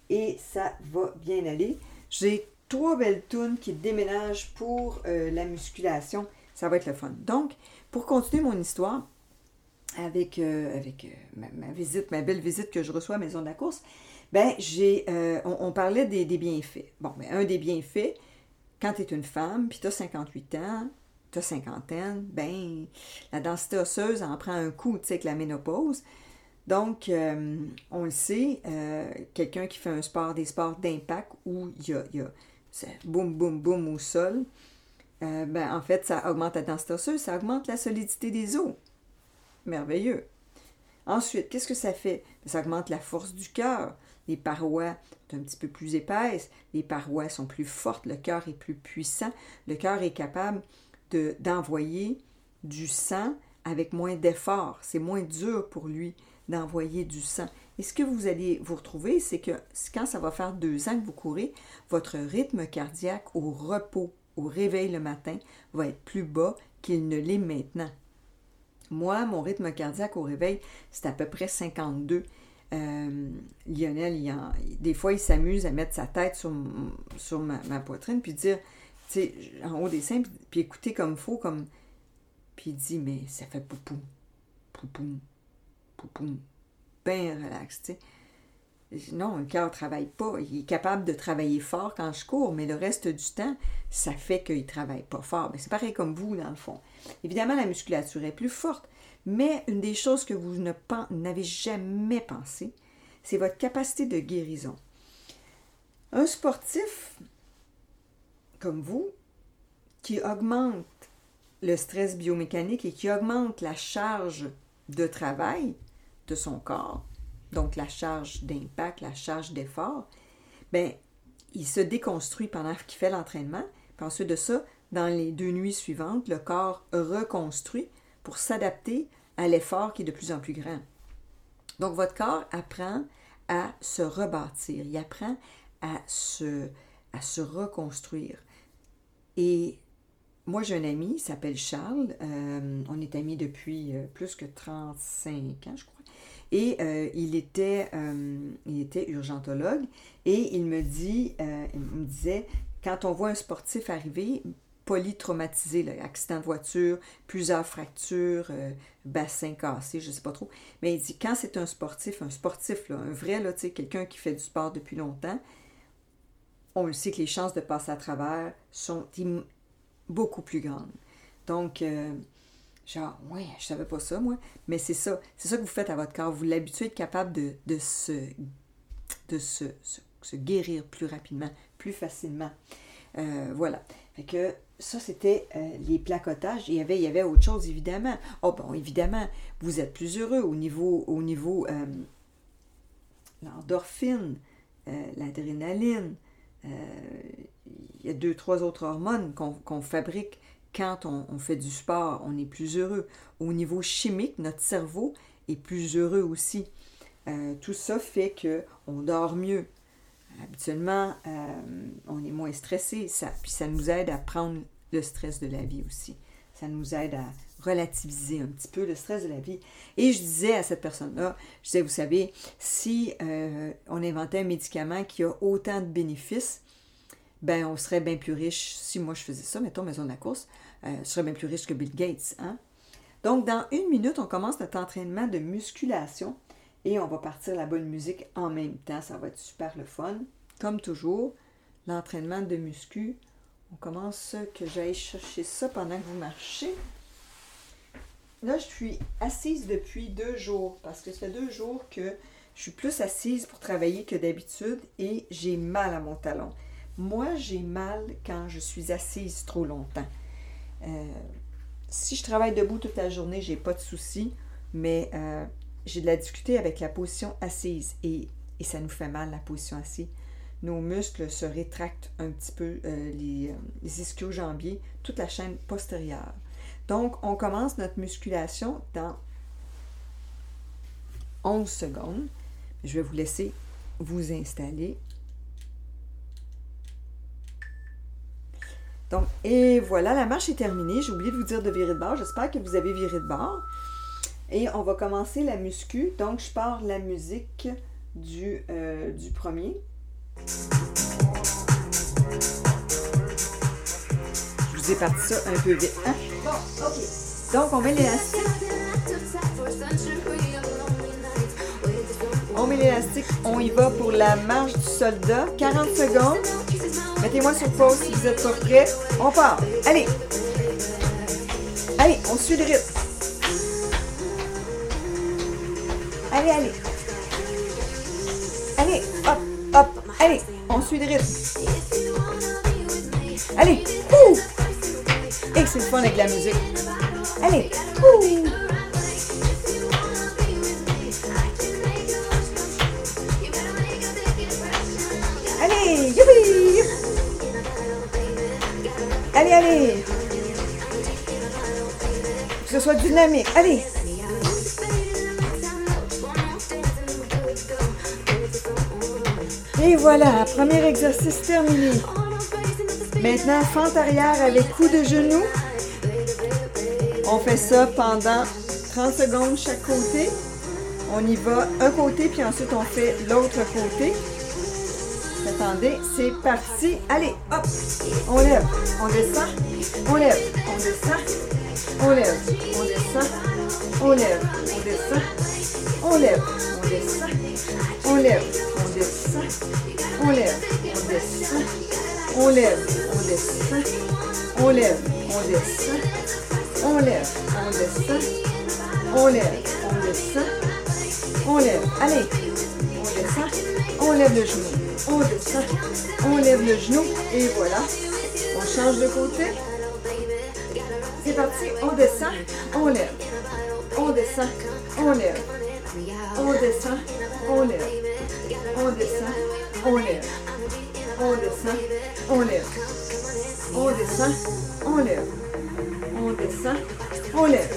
Et ça va bien aller. J'ai trois belles tunes qui déménagent pour euh, la musculation. Ça va être le fun. Donc, pour continuer mon histoire, avec, euh, avec euh, ma, visite, ma belle visite que je reçois à Maison de la course, ben, j'ai, euh, on, parlait des, bienfaits. Bon, ben, un des bienfaits, quand tu es une femme, puis tu as 58 ans, tu as cinquantaine, ben, la densité osseuse en prend un coup, tu sais, avec la ménopause. Donc, euh, on le sait, quelqu'un qui fait un sport, des sports d'impact où il y a, y a boum, boum, boum au sol, ben, en fait, ça augmente la densité osseuse, ça augmente la solidité des os. Merveilleux. Ensuite, qu'est-ce que ça fait? Ça augmente la force du cœur. Les parois sont un petit peu plus épaisses, les parois sont plus fortes, le cœur est plus puissant. Le cœur est capable de, d'envoyer du sang avec moins d'effort. C'est moins dur pour lui d'envoyer du sang. Et ce que vous allez vous retrouver, c'est que quand ça va faire deux ans que vous courez, votre rythme cardiaque au repos, au réveil le matin, va être plus bas qu'il ne l'est maintenant. Moi, mon rythme cardiaque au réveil, c'est à peu près 52. Euh, Lionel, il des fois, il s'amuse à mettre sa tête sur, ma, poitrine, puis dire, tu sais, en haut des seins, puis, écouter comme faut, comme... Puis il dit, mais ça fait poupou, poupou, poupou, bien relax, tu sais. Non, le cœur ne travaille pas. Il est capable de travailler fort quand je cours, mais le reste du temps, ça fait qu'il ne travaille pas fort. Mais c'est pareil comme vous, dans le fond. Évidemment, la musculature est plus forte, mais une des choses que vous n'avez jamais pensé, c'est votre capacité de guérison. Un sportif comme vous, qui augmente le stress biomécanique et qui augmente la charge de travail de son corps, donc la charge d'impact, la charge d'effort, ben, il se déconstruit pendant qu'il fait l'entraînement. Puis ensuite de ça, dans les deux nuits suivantes, le corps reconstruit pour s'adapter à l'effort qui est de plus en plus grand. Donc votre corps apprend à se rebâtir, il apprend à se, reconstruire. Et moi, j'ai un ami, il s'appelle Charles. euh, on est amis depuis euh, plus que 35 ans, je crois. Et euh, il, était, euh, il était urgentologue. Et il me, dit, euh, il me disait, quand on voit un sportif arriver, polytraumatisé, accident de voiture, plusieurs fractures, bassin cassé, je ne sais pas trop. Mais il dit, quand c'est un sportif, un sportif, un vrai, là, quelqu'un qui fait du sport depuis longtemps, on le sait que les chances de passer à travers sont beaucoup plus grandes. Donc, genre, ouais, je savais pas ça, moi, mais c'est ça. C'est ça que vous faites à votre corps. Vous l'habituez à être capable de, de, se, de se, se, guérir plus rapidement, plus facilement. Euh, voilà. Fait que ça, c'était euh, les placotages. Il y, avait, il y avait autre chose, évidemment. Oh, bon, évidemment, vous êtes plus heureux au niveau, au niveau euh, l'endorphine, l'adrénaline. Il y a deux, trois autres hormones qu'on fabrique quand on, fait du sport. On est plus heureux. Au niveau chimique, notre cerveau est plus heureux aussi. Euh, tout ça fait que on dort mieux. Habituellement, euh, on est moins stressé, puis ça nous aide à prendre le stress de la vie aussi. Ça nous aide à relativiser un petit peu le stress de la vie. Et je disais à cette personne-là, je disais, vous savez, si euh, on inventait un médicament qui a autant de bénéfices, ben on serait bien plus riche si moi je faisais ça, mettons maison de la course, euh, je serais bien plus riche que Bill Gates. Hein? Donc, dans une minute, on commence notre entraînement de musculation et on va partir la bonne musique en même temps. Ça va être super le fun. Comme toujours, l'entraînement de muscu, on commence que j'aille chercher ça pendant que vous marchez. Là, je suis assise depuis deux jours parce que ça fait deux jours que je suis plus assise pour travailler que d'habitude et j'ai mal à mon talon. Moi, j'ai mal quand je suis assise trop longtemps. Euh, si je travaille debout toute la journée, j'ai pas de souci, mais euh, j'ai de la difficulté avec la position assise et, ça nous fait mal la position assise. Nos muscles se rétractent un petit peu, euh, les, les ischio-jambiers, toute la chaîne postérieure. Donc, on commence notre musculation dans 11 secondes. Je vais vous laisser vous installer. Donc, et voilà, la marche est terminée. J'ai oublié de vous dire de virer de bord. J'espère que vous avez viré de bord. Et on va commencer la muscu. Donc, je pars la musique du, euh, du premier. Je vous ai parti ça un peu vite. Hein? Bon, OK. Donc, on met l'élastique. On met l'élastique. On y va pour la marche du soldat. 40 secondes. Mettez-moi sur pause si vous êtes pas prêts. On part. Allez. Allez, on suit le rythme. Allez, allez. Allez, hop, hop. Allez, on suit le rythme. Allez, ouh. Et c'est le fun avec la musique. Allez, ouh. Allez, allez. Que ce soit dynamique. Allez. Et voilà, premier exercice terminé. Maintenant, fente arrière avec coup de genou. On fait ça pendant 30 secondes chaque côté. On y va un côté, puis ensuite on fait l'autre côté. Attendez, c'est parti. Allez, hop, on lève, on descend, on lève, on descend, on lève, on descend, on lève, on descend, on lève, on descend, on lève, on descend, on lève, on descend, on lève, on descend, on lève, on descend, on lève, on descend, on lève, on descend, on lève. Allez, on descend, on lève le genou on descend, on lève le genou et voilà. On change de côté. C'est parti, on descend, on lève. On descend, on lève. On descend, on lève. On descend, on lève. On descend, on lève. On descend, on lève. On descend, on lève.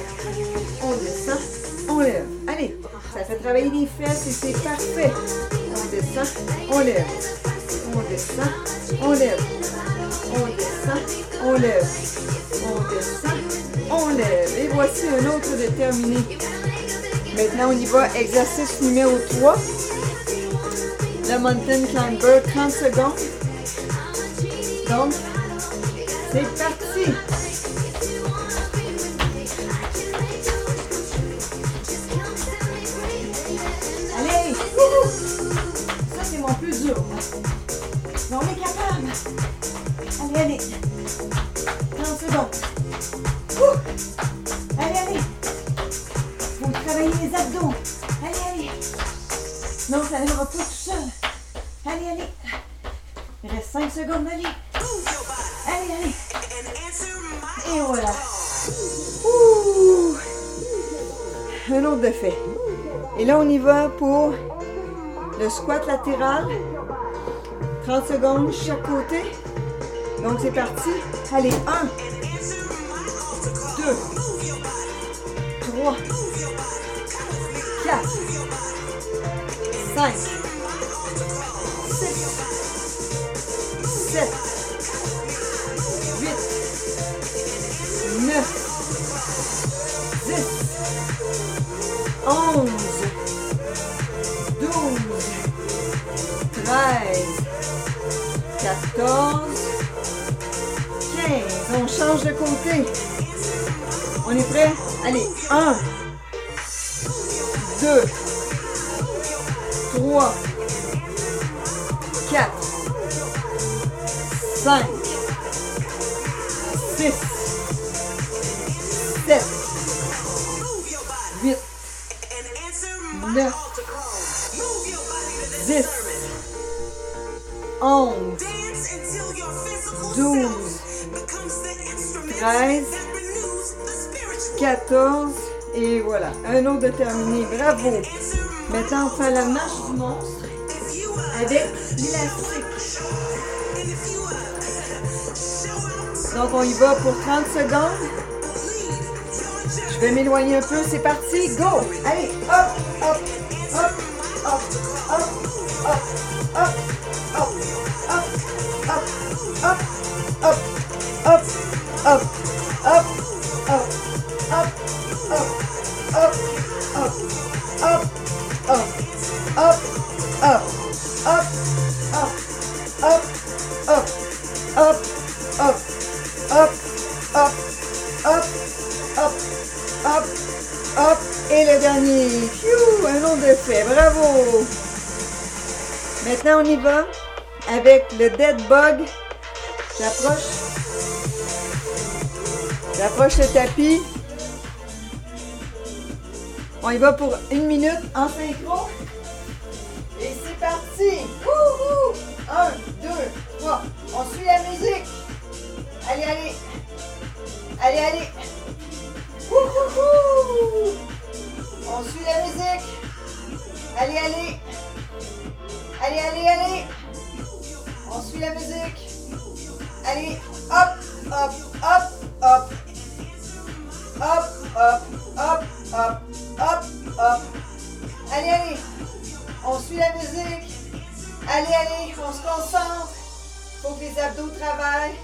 On descend, on lève. Allez, ça fait travailler les fesses et c'est parfait on descend, on lève. On descend, on lève. On descend, on lève. On descend, on lève. Et voici un autre déterminé. Maintenant, on y va. Exercice numéro 3. Le mountain climber, 30 secondes. Donc, c'est parti. Là, on y va pour le squat latéral. 30 secondes chaque côté. Donc c'est parti. Allez, 1, 2, 3, 4, 5, 6, 7, change de côté. On est prêt? Allez, 1, 2, 3, 4, 5, 6, 7, 8, 9, 10, 11, 13, 14, et voilà, un autre de terminé. Bravo! Maintenant, on fait la marche du monstre avec l'élastique. Donc, on y va pour 30 secondes. Je vais m'éloigner un peu. C'est parti. Go! Allez, hop, hop, hop, hop, hop, hop, hop, hop, hop, hop, hop, hop, hop, hop, hop, hop, hop, hop, hop, hop, hop, hop, hop, hop, hop, hop, hop, hop, hop, hop, et le dernier. Un autre de fait. Bravo. Maintenant, on y va avec le dead bug. J'approche. J'approche le tapis. On y va pour une minute en synchro. Et c'est parti! Wouhou! Un, deux, trois. On suit la musique. Allez, allez. Allez, allez. Wouhou! On suit la musique. Allez, allez. Allez, allez, allez. On suit la musique. Allez, hop, hop, hop, hop. Hop, hop, hop, hop, hop, hop. Allez, allez. On suit la musique. Allez, allez, on se concentre. Faut que les abdos travaillent.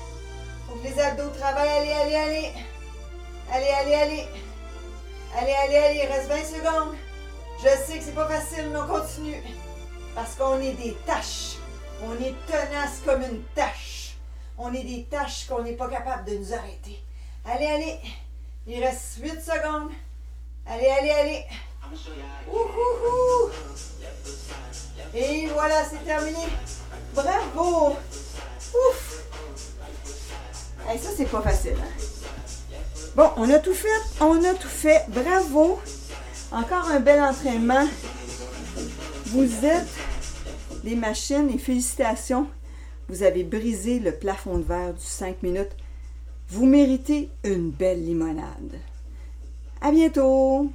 Faut que les abdos travaillent. Allez, allez, allez. Allez, allez, allez. Allez, allez, allez. Reste 20 secondes. Je sais que c'est pas facile, mais on continue. Parce qu'on est des tâches. On est tenace comme une tâche. On est des tâches qu'on n'est pas capable de nous arrêter. Allez, allez. Il reste 8 secondes. Allez, allez, allez. Ouhouhou. Et voilà, c'est terminé. Bravo. Ouf. Hey, ça, c'est pas facile. hein? Bon, on a tout fait. On a tout fait. Bravo. Encore un bel entraînement. Vous êtes des machines et félicitations. Vous avez brisé le plafond de verre du 5 minutes. Vous méritez une belle limonade. À bientôt!